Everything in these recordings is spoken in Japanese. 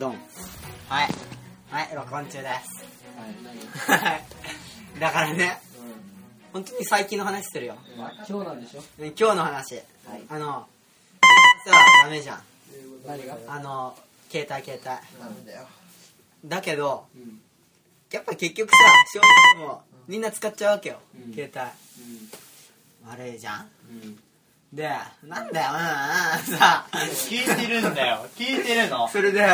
ドンはい。はい録音中です。はい。は いだからね。何本当に最近の話してるよ。うん今日なんでしょ？今日の話、あのさダメじゃん。何が？あの携帯携帯。なんだよ。だけどうん。やっぱ結局さ正直もみんな使っちゃうわけよ、うん。携帯。悪いじゃん。うんでなんだようんうんさ。聞いてるんだよ。聞いてるの。それで。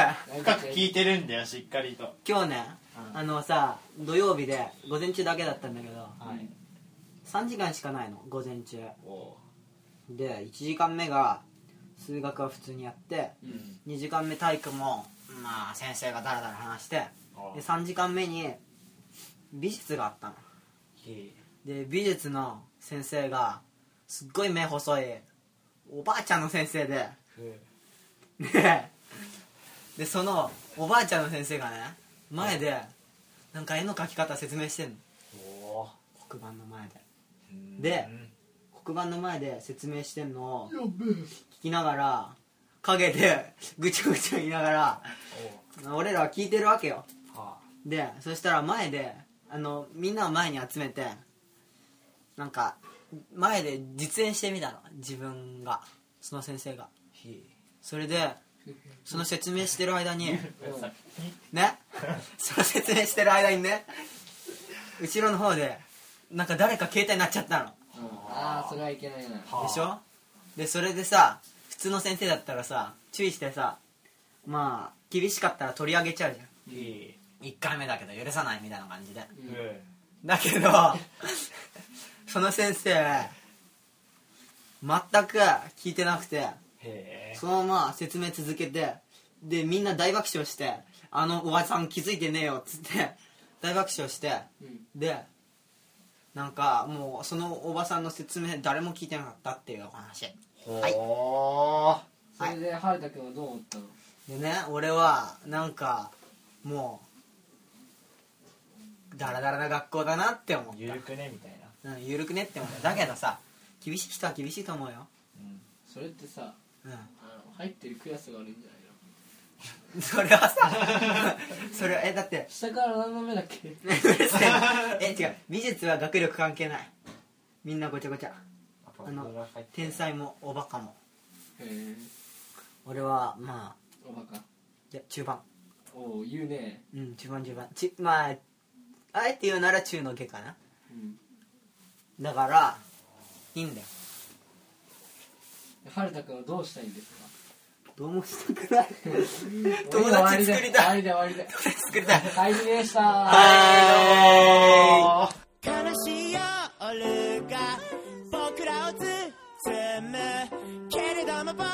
深く聞いてるんだよしっかりと。今日ね、うん。あのさ土曜日で午前中だけだったんだけどはい。3時間しかないの午前中。おで1時間目が数学は普通にやってうん。2時間目体育もまあ先生がダラダラ話しておで3時間目に美術があったの。で美術の先生がすっごい目細い。おばあちゃんの先生で。ででそのおばあちゃんの先生がね前でなんか絵の描き方説明してんの。お黒板の前で。で黒板の前で説明してんのを聞きながら陰でぐちゃぐちゃ言いながら俺らは聞いてるわけよ。はでそしたら前であのみんなを前に集めてなんか前で実演してみたの。自分が。その先生が。それでその説明してる間にね？その説明してる間にね後ろの方でなんか誰か携帯になっちゃったの。ああそれはいけないな。でしょ？でそれでさ普通の先生だったらさ注意してさまあ厳しかったら取り上げちゃうじゃん。1回目だけど許さないみたいな感じで。うん。だけどその先生全く聞いてなくてそのまま説明続けてでみんな大爆笑して「あのおばさん気づいてねえよ」っつって 大爆笑してうん。でなんかもうそのおばさんの説明誰も聞いてなかったっていうお話。はい。ほそれで春田君はどう思ったの？でね俺はなんかもうダラダラな学校だなって思っーゆるくねみたいな。た、うん、ゆるくねって思っただけどさ厳しい人は厳しいと思うよ、それってさうあの入ってるクラスが悪いんじゃないの？ん、それはさ それはえだって下から何の目だっけ？うるせええ違う。美術は学力関係ない。みんなごちゃごちゃ。あの天才もおバカも。へえ。俺はまあおバカ？いや中盤。おお言うね。うん中盤中盤。ちまああえて言うなら中の下かな。うんだからいいんだよ。春田君はどうしたいんですか？どうもしたくない。友達作り終たい。わりで終わりで友達作りたい。はいでした。は悲しい夜が僕らを包む。けれども僕